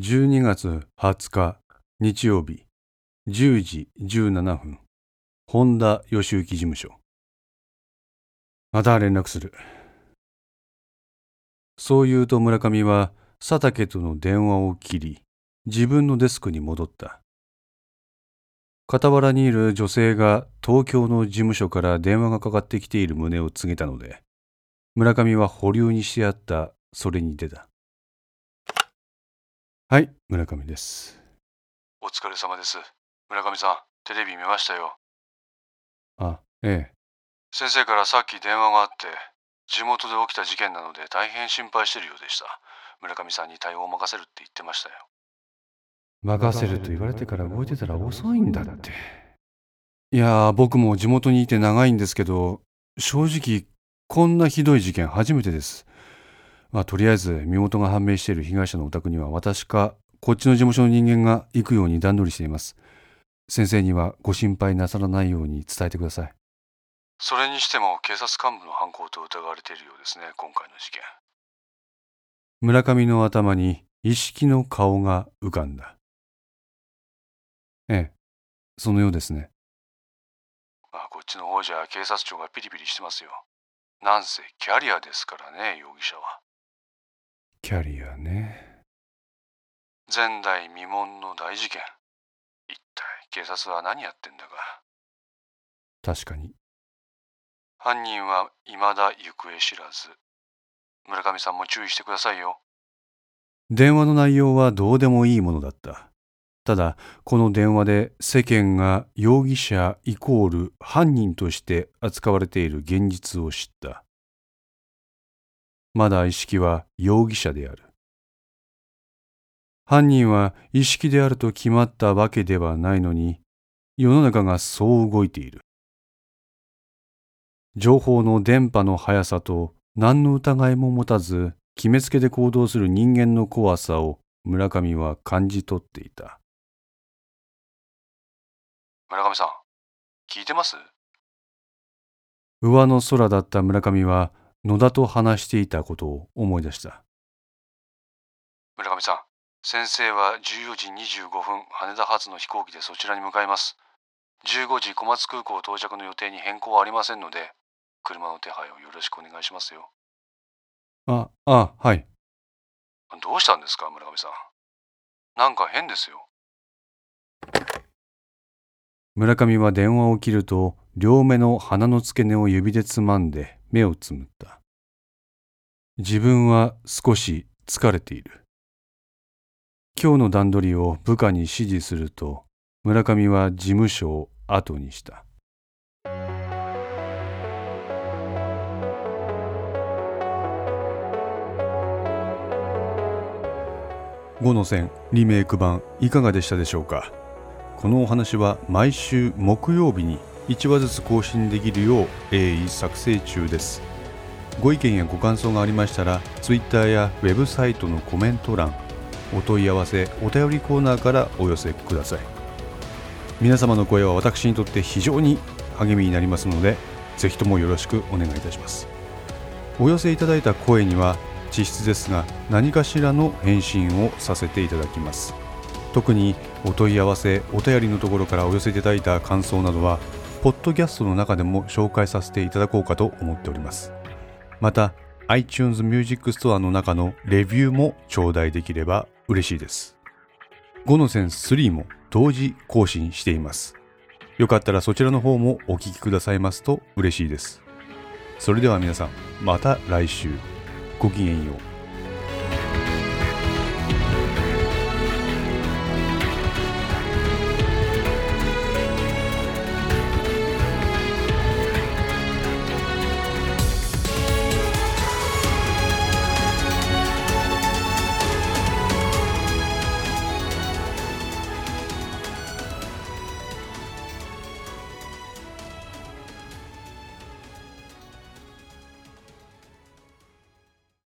12月20日日曜日10時17分本田義行事務所。また連絡する。そう言うと村上は佐竹との電話を切り自分のデスクに戻った。傍らにいる女性が東京の事務所から電話がかかってきている旨を告げたので村上は保留にしてあったそれに出た。はい村上ですお疲れ様です。村上さん、テレビ見ましたよ。あええ先生からさっき電話があって、地元で起きた事件なので大変心配してるようでした。村上さんに対応を任せるって言ってましたよ。任せると言われてから動いてたら遅いんだっていやー僕も地元にいて長いんですけど正直こんなひどい事件初めてですまあとりあえず身元が判明している被害者のお宅には私かこっちの事務所の人間が行くように段取りしています先生にはご心配なさらないように伝えてくださいそれにしても警察幹部の犯行と疑われているようですね、今回の事件。村上の頭に意識の顔が浮かんだええそのようですねまあ、こっちの方じゃ警察庁がピリピリしてますよ。なんせキャリアですからね、容疑者は。キャリアね前代未聞の大事件。一体警察は何やってんだか。確かに犯人は未だ行方知らず。村上さんも注意してくださいよ。電話の内容はどうでもいいものだった。ただ、この電話で世間が容疑者イコール犯人として扱われている現実を知った。まだ意識は容疑者である。犯人は意識であると決まったわけではないのに、世の中がそう動いている。情報の電波の速さと何の疑いも持たず決めつけで行動する人間の怖さを村上は感じ取っていた。村上さん、聞いてます？上の空だった村上は野田と話していたことを思い出した。村上さん、先生は14時25分、羽田発の飛行機でそちらに向かいます。15時小松空港到着の予定に変更はありませんので、車の手配をよろしくお願いしますよ。あ、あ、はい。どうしたんですか、村上さん。なんか変ですよ。村上は電話を切ると両目の鼻の付け根を指でつまんで目をつむった。自分は少し疲れている。今日の段取りを部下に指示すると村上は事務所を後にした。5の線リメイク版いかがでしたでしょうか？このお話は毎週木曜日に1話ずつ更新できるよう鋭意作成中です。ご意見やご感想がありましたら Twitter やウェブサイトのコメント欄お問い合わせお便りコーナーからお寄せください。皆様の声は私にとって非常に励みになりますのでぜひともよろしくお願いいたします。お寄せいただいた声には実質ですが何かしらの返信をさせていただきます。特にお問い合わせお便りのところからお寄せいただいた感想などはポッドキャストの中でも紹介させていただこうかと思っております。また iTunes Music Store の中のレビューも頂戴できれば嬉しいです。5の線3も同時更新しています。よかったらそちらの方もお聞きくださいますと嬉しいです。それでは皆さんまた来週。ごきげんよう。